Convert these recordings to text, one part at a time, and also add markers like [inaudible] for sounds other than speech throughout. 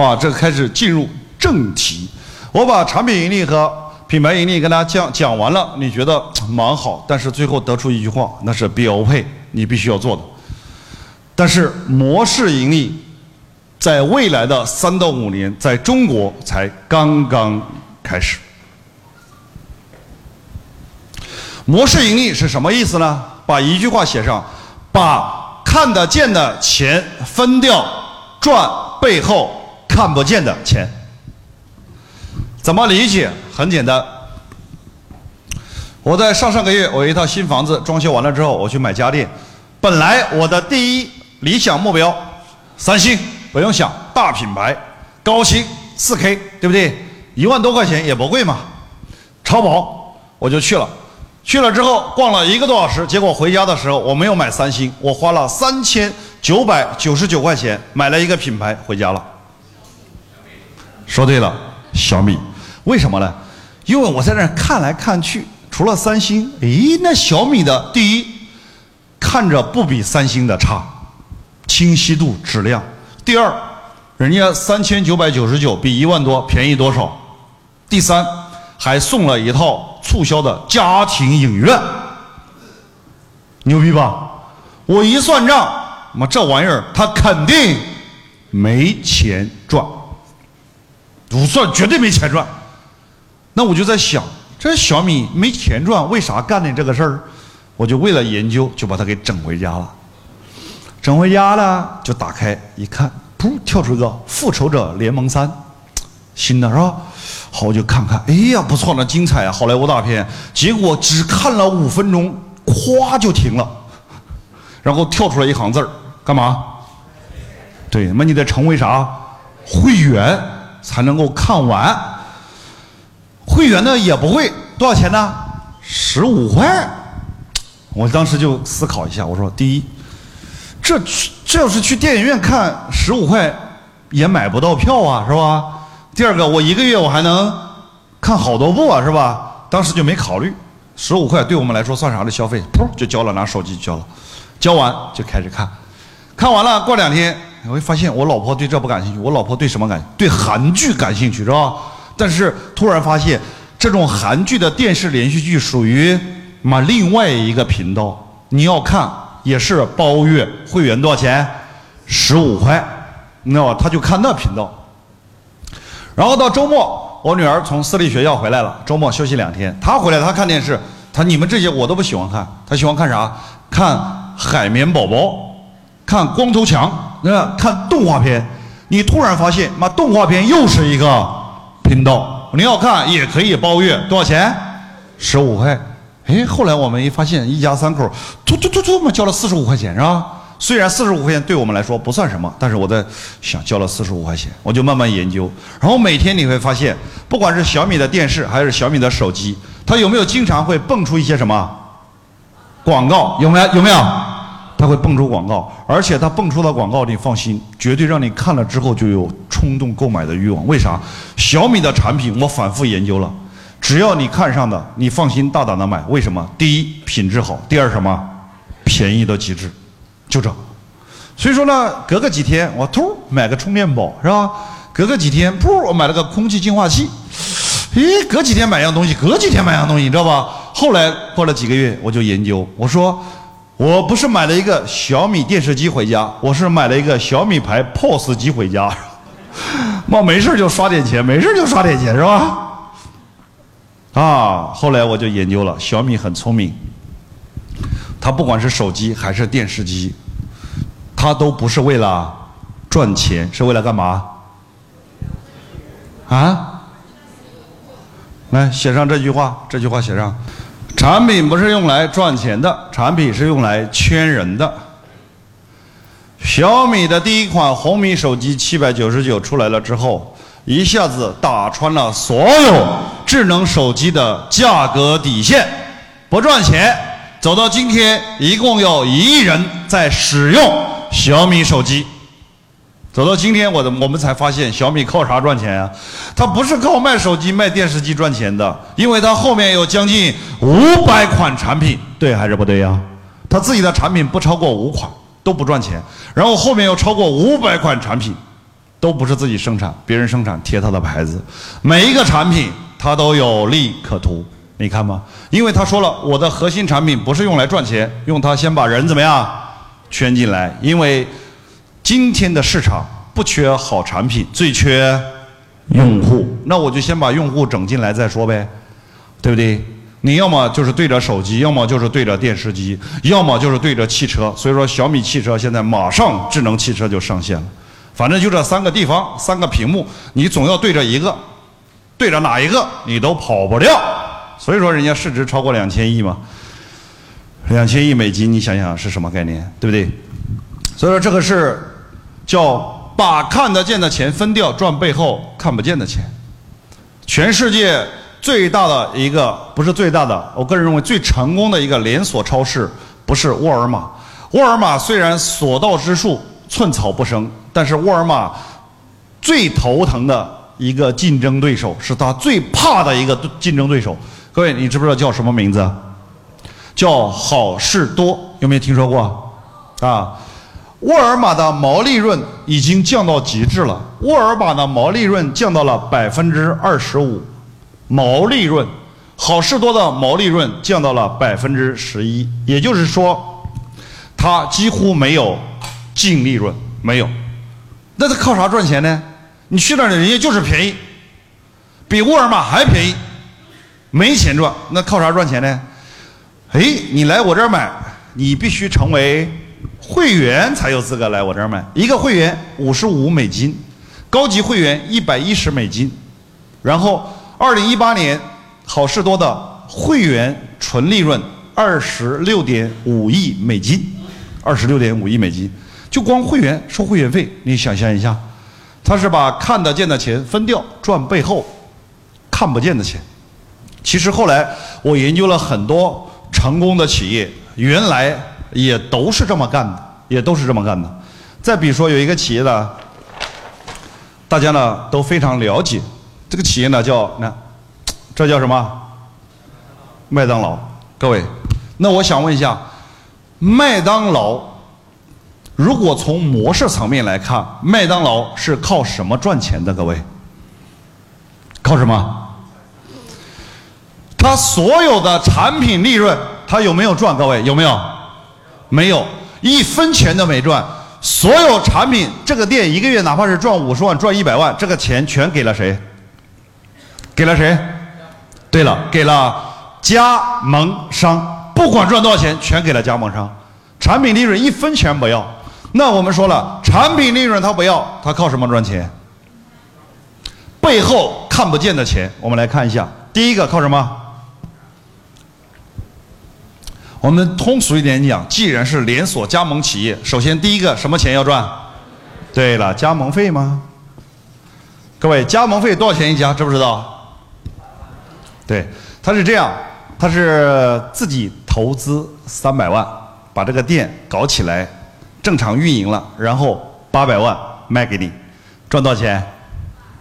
啊，这个开始进入正题。我把产品盈利和品牌盈利跟大家讲讲完了，你觉得蛮好，但是最后得出一句话，那是标配，你必须要做的。但是模式盈利，在未来的三到五年，在中国才刚刚开始。模式盈利是什么意思呢？把一句话写上：把看得见的钱分掉，赚背后看不见的钱。怎么理解？很简单。我在上上个月，我一套新房子装修完了之后，我去买家电。本来我的第一理想目标，三星，不用想，大品牌，高清，四 K，对不对？一万多块钱也不贵嘛。超薄，我就去了。去了之后逛了一个多小时，结果回家的时候我没有买三星，我花了三千九百九十九块钱买了一个品牌回家了。说对了，小米。为什么呢？因为我在那看来看去，除了三星，诶，那小米的第一，看着不比三星的差，清晰度、质量；第二，人家三千九百九十九比一万多便宜多少；第三，还送了一套促销的家庭影院，牛逼吧？我一算账，妈这玩意儿他肯定没钱赚，不算绝对没钱赚。那我就在想，这小米没钱赚，为啥干的这个事儿？我就为了研究，就把它给整回家了。整回家了，就打开一看，噗，跳出一个《复仇者联盟三》，新的是吧？好，我就看看，哎呀，不错，呢精彩啊，好莱坞大片。结果只看了五分钟，咵就停了，然后跳出来一行字儿，干嘛？对，那你得成为啥？会员才能够看完。会员呢也不会，多少钱呢？十五块。我当时就思考一下，我说：第一，这这要是去电影院看，十五块也买不到票啊，是吧？第二个，我一个月我还能看好多部啊，是吧？当时就没考虑，十五块对我们来说算啥的消费？噗就交了，拿手机交了，交完就开始看，看完了过两天，我会发现我老婆对这不感兴趣，我老婆对什么感？对韩剧感兴趣，是吧？但是突然发现，这种韩剧的电视连续剧属于嘛另外一个频道，你要看也是包月会员多少钱？十五块，你知道吧？他就看那频道。然后到周末，我女儿从私立学校回来了，周末休息两天，她回来她看电视，她你们这些我都不喜欢看，她喜欢看啥？看海绵宝宝，看光头强，那看动画片。你突然发现，妈动画片又是一个。频道，你要看也可以包月，多少钱？十五块。哎，后来我们一发现，一家三口，突突突突嘛，交了四十五块钱，是吧？虽然四十五块钱对我们来说不算什么，但是我在想，交了四十五块钱，我就慢慢研究。然后每天你会发现，不管是小米的电视还是小米的手机，它有没有经常会蹦出一些什么广告？有没有？有没有？它会蹦出广告，而且它蹦出的广告，你放心，绝对让你看了之后就有冲动购买的欲望。为啥？小米的产品我反复研究了，只要你看上的，你放心大胆的买。为什么？第一，品质好；第二，什么？便宜到极致，就这。所以说呢，隔个几天我突买个充电宝，是吧？隔个几天，噗，我买了个空气净化器。咦，隔几天买样东西，隔几天买样东西，你知道吧？后来过了几个月，我就研究，我说。我不是买了一个小米电视机回家，我是买了一个小米牌 POS 机回家。[laughs] 妈，没事就刷点钱，没事就刷点钱，是吧？啊，后来我就研究了，小米很聪明，它不管是手机还是电视机，它都不是为了赚钱，是为了干嘛？啊？来写上这句话，这句话写上。产品不是用来赚钱的，产品是用来圈人的。小米的第一款红米手机七百九十九出来了之后，一下子打穿了所有智能手机的价格底线，不赚钱。走到今天，一共有一亿人在使用小米手机。走到今天，我的我们才发现小米靠啥赚钱啊？它不是靠卖手机、卖电视机赚钱的，因为它后面有将近五百款产品，对还是不对呀？它自己的产品不超过五款都不赚钱，然后后面有超过五百款产品，都不是自己生产，别人生产贴他的牌子，每一个产品他都有利可图。你看吗？因为他说了，我的核心产品不是用来赚钱，用它先把人怎么样圈进来。因为今天的市场不缺好产品，最缺用户。那我就先把用户整进来再说呗，对不对？你要么就是对着手机，要么就是对着电视机，要么就是对着汽车。所以说，小米汽车现在马上智能汽车就上线了。反正就这三个地方，三个屏幕，你总要对着一个，对着哪一个你都跑不掉。所以说，人家市值超过两千亿嘛，两千亿美金，你想想是什么概念，对不对？所以说，这个是叫把看得见的钱分掉，赚背后看不见的钱。全世界最大的一个不是最大的，我个人认为最成功的一个连锁超市不是沃尔玛。沃尔玛虽然所到之处寸草不生，但是沃尔玛最头疼的一个竞争对手是他最怕的一个竞争对手。各位，你知不知道叫什么名字？叫好事多，有没有听说过？啊，沃尔玛的毛利润已经降到极致了。沃尔玛的毛利润降到了百分之二十五，毛利润，好事多的毛利润降到了百分之十一，也就是说，它几乎没有净利润，没有。那它靠啥赚钱呢？你去那儿，人家就是便宜，比沃尔玛还便宜。没钱赚，那靠啥赚钱呢？哎，你来我这儿买，你必须成为会员才有资格来我这儿买。一个会员五十五美金，高级会员一百一十美金。然后，二零一八年好事多的会员纯利润二十六点五亿美金，二十六点五亿美金，就光会员收会员费，你想象一下，他是把看得见的钱分掉，赚背后看不见的钱。其实后来我研究了很多成功的企业，原来也都是这么干的，也都是这么干的。再比如说有一个企业呢，大家呢都非常了解，这个企业呢叫那，这叫什么？麦当劳。各位，那我想问一下，麦当劳如果从模式层面来看，麦当劳是靠什么赚钱的？各位，靠什么？他所有的产品利润，他有没有赚？各位有没有？没有，一分钱都没赚。所有产品，这个店一个月哪怕是赚五十万、赚一百万，这个钱全给了谁？给了谁？对了，给了加盟商。不管赚多少钱，全给了加盟商。产品利润一分钱不要。那我们说了，产品利润他不要，他靠什么赚钱？背后看不见的钱，我们来看一下。第一个靠什么？我们通俗一点讲，既然是连锁加盟企业，首先第一个什么钱要赚？对了，加盟费吗？各位，加盟费多少钱一家？知不知道？对，他是这样，他是自己投资三百万，把这个店搞起来，正常运营了，然后八百万卖给你，赚多少钱？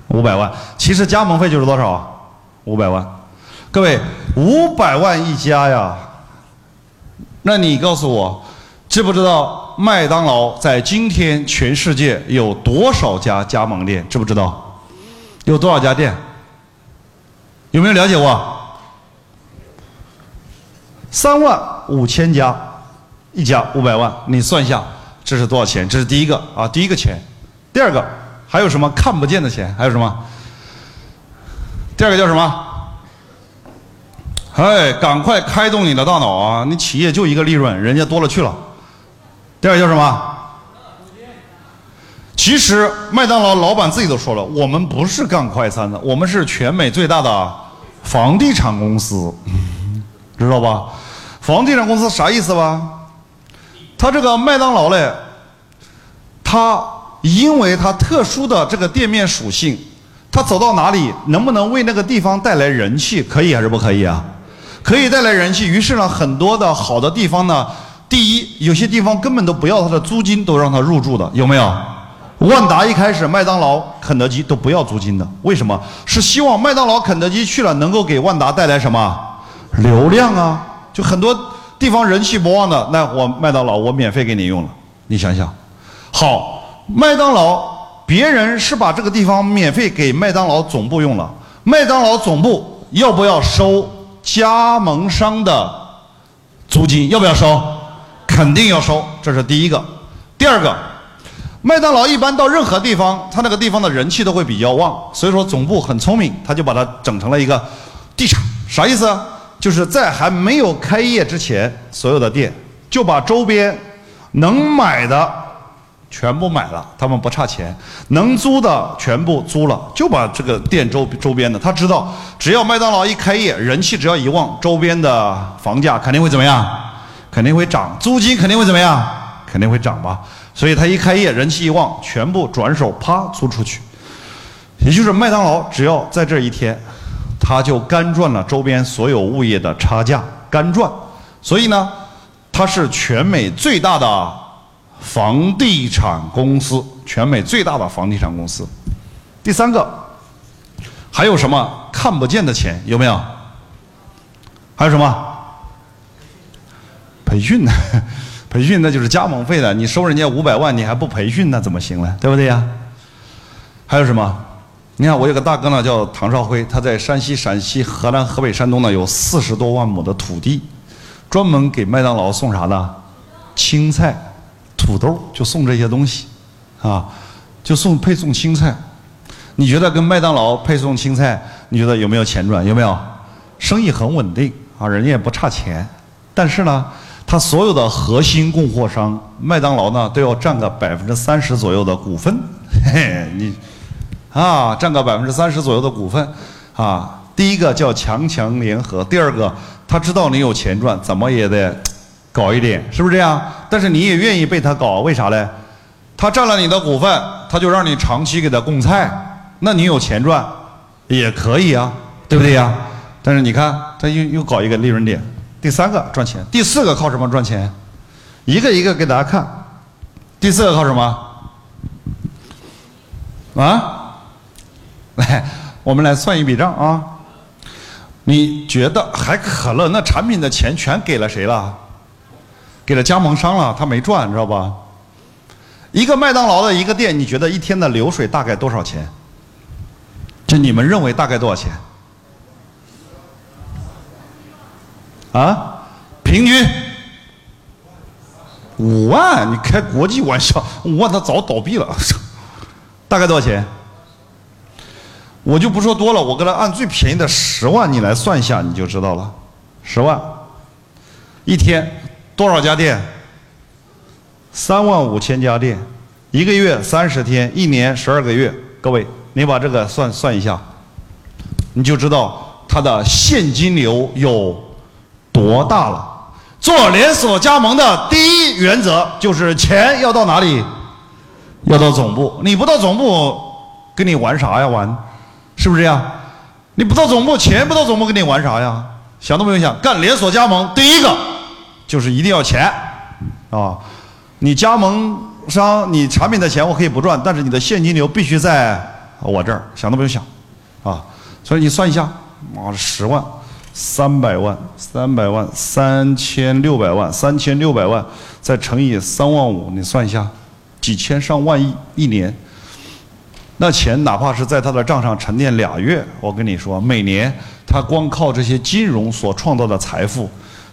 五百万。其实加盟费就是多少？五百万。各位，五百万一家呀。那你告诉我，知不知道麦当劳在今天全世界有多少家加盟店？知不知道？有多少家店？有没有了解过？三万五千家，一家五百万，你算一下，这是多少钱？这是第一个啊，第一个钱。第二个还有什么看不见的钱？还有什么？第二个叫什么？哎，赶快开动你的大脑啊！你企业就一个利润，人家多了去了。第二叫什么？其实麦当劳老板自己都说了，我们不是干快餐的，我们是全美最大的房地产公司，知道吧？房地产公司啥意思吧？他这个麦当劳嘞，他因为他特殊的这个店面属性，他走到哪里能不能为那个地方带来人气？可以还是不可以啊？可以带来人气，于是呢，很多的好的地方呢，第一，有些地方根本都不要他的租金，都让他入住的，有没有？万达一开始，麦当劳、肯德基都不要租金的，为什么？是希望麦当劳、肯德基去了能够给万达带来什么流量啊？就很多地方人气不旺的，那我麦当劳我免费给你用了，你想想，好，麦当劳。别人是把这个地方免费给麦当劳总部用了，麦当劳总部要不要收加盟商的租金？要不要收？肯定要收，这是第一个。第二个，麦当劳一般到任何地方，它那个地方的人气都会比较旺，所以说总部很聪明，他就把它整成了一个地产，啥意思？就是在还没有开业之前，所有的店就把周边能买的全部买了，他们不差钱；能租的全部租了，就把这个店周周边的，他知道只要麦当劳一开业，人气只要一旺，周边的房价肯定会怎么样？肯定会涨，租金肯定会怎么样？肯定会涨吧。所以他一开业，人气一旺，全部转手啪租出去。也就是麦当劳只要在这一天。他就干赚了周边所有物业的差价，干赚。所以呢，它是全美最大的房地产公司，全美最大的房地产公司。第三个，还有什么看不见的钱？有没有？还有什么？培训呢？[laughs] 培训那就是加盟费的。你收人家五百万，你还不培训，那怎么行呢？对不对呀？还有什么？你看，我有个大哥呢，叫唐少辉，他在山西、陕西、河南、河北、山东呢，有四十多万亩的土地，专门给麦当劳送啥呢？青菜、土豆，就送这些东西，啊，就送配送青菜。你觉得跟麦当劳配送青菜，你觉得有没有钱赚？有没有？生意很稳定啊，人家也不差钱。但是呢，他所有的核心供货商，麦当劳呢，都要占个百分之三十左右的股份。嘿 [laughs] 嘿，你。啊，占个百分之三十左右的股份，啊，第一个叫强强联合，第二个他知道你有钱赚，怎么也得搞一点，是不是这样？但是你也愿意被他搞，为啥嘞？他占了你的股份，他就让你长期给他供菜，那你有钱赚，也可以啊，对不对呀？但是你看，他又又搞一个利润点，第三个赚钱，第四个靠什么赚钱？一个一个给大家看，第四个靠什么？啊？来，[laughs] 我们来算一笔账啊！你觉得还可乐那产品的钱全给了谁了？给了加盟商了，他没赚，知道吧？一个麦当劳的一个店，你觉得一天的流水大概多少钱？就你们认为大概多少钱？啊？平均五万？你开国际玩笑？五万他早倒闭了。[laughs] 大概多少钱？我就不说多了，我给他按最便宜的十万，你来算一下，你就知道了。十万，一天多少家店？三万五千家店，一个月三十天，一年十二个月。各位，你把这个算算一下，你就知道它的现金流有多大了。做连锁加盟的第一原则就是钱要到哪里？要到总部。你不到总部，跟你玩啥呀？玩？是不是这样？你不到总部，钱不到总部，跟你玩啥呀？想都不用想，干连锁加盟，第一个就是一定要钱啊！你加盟商，你产品的钱我可以不赚，但是你的现金流必须在我这儿，想都不用想啊！所以你算一下，妈，十万、三百万、三百万、三千六百万、三千六百万，再乘以三万五，你算一下，几千上万亿一年。那钱哪怕是在他的账上沉淀俩月，我跟你说，每年他光靠这些金融所创造的财富，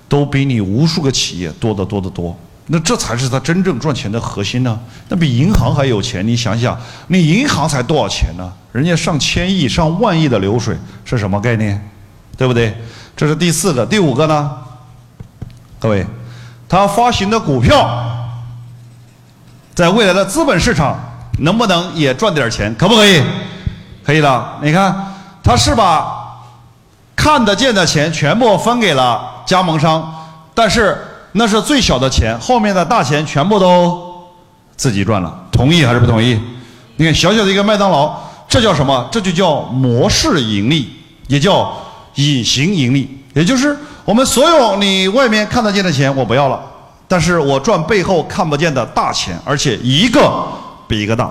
都比你无数个企业多得多得多。那这才是他真正赚钱的核心呢。那比银行还有钱，你想想，你银行才多少钱呢？人家上千亿、上万亿的流水是什么概念？对不对？这是第四个，第五个呢？各位，他发行的股票，在未来的资本市场。能不能也赚点钱？可不可以？可以的。你看，他是把看得见的钱全部分给了加盟商，但是那是最小的钱，后面的大钱全部都自己赚了。同意还是不同意？你看，小小的一个麦当劳，这叫什么？这就叫模式盈利，也叫隐形盈利。也就是我们所有你外面看得见的钱我不要了，但是我赚背后看不见的大钱，而且一个。比一个大。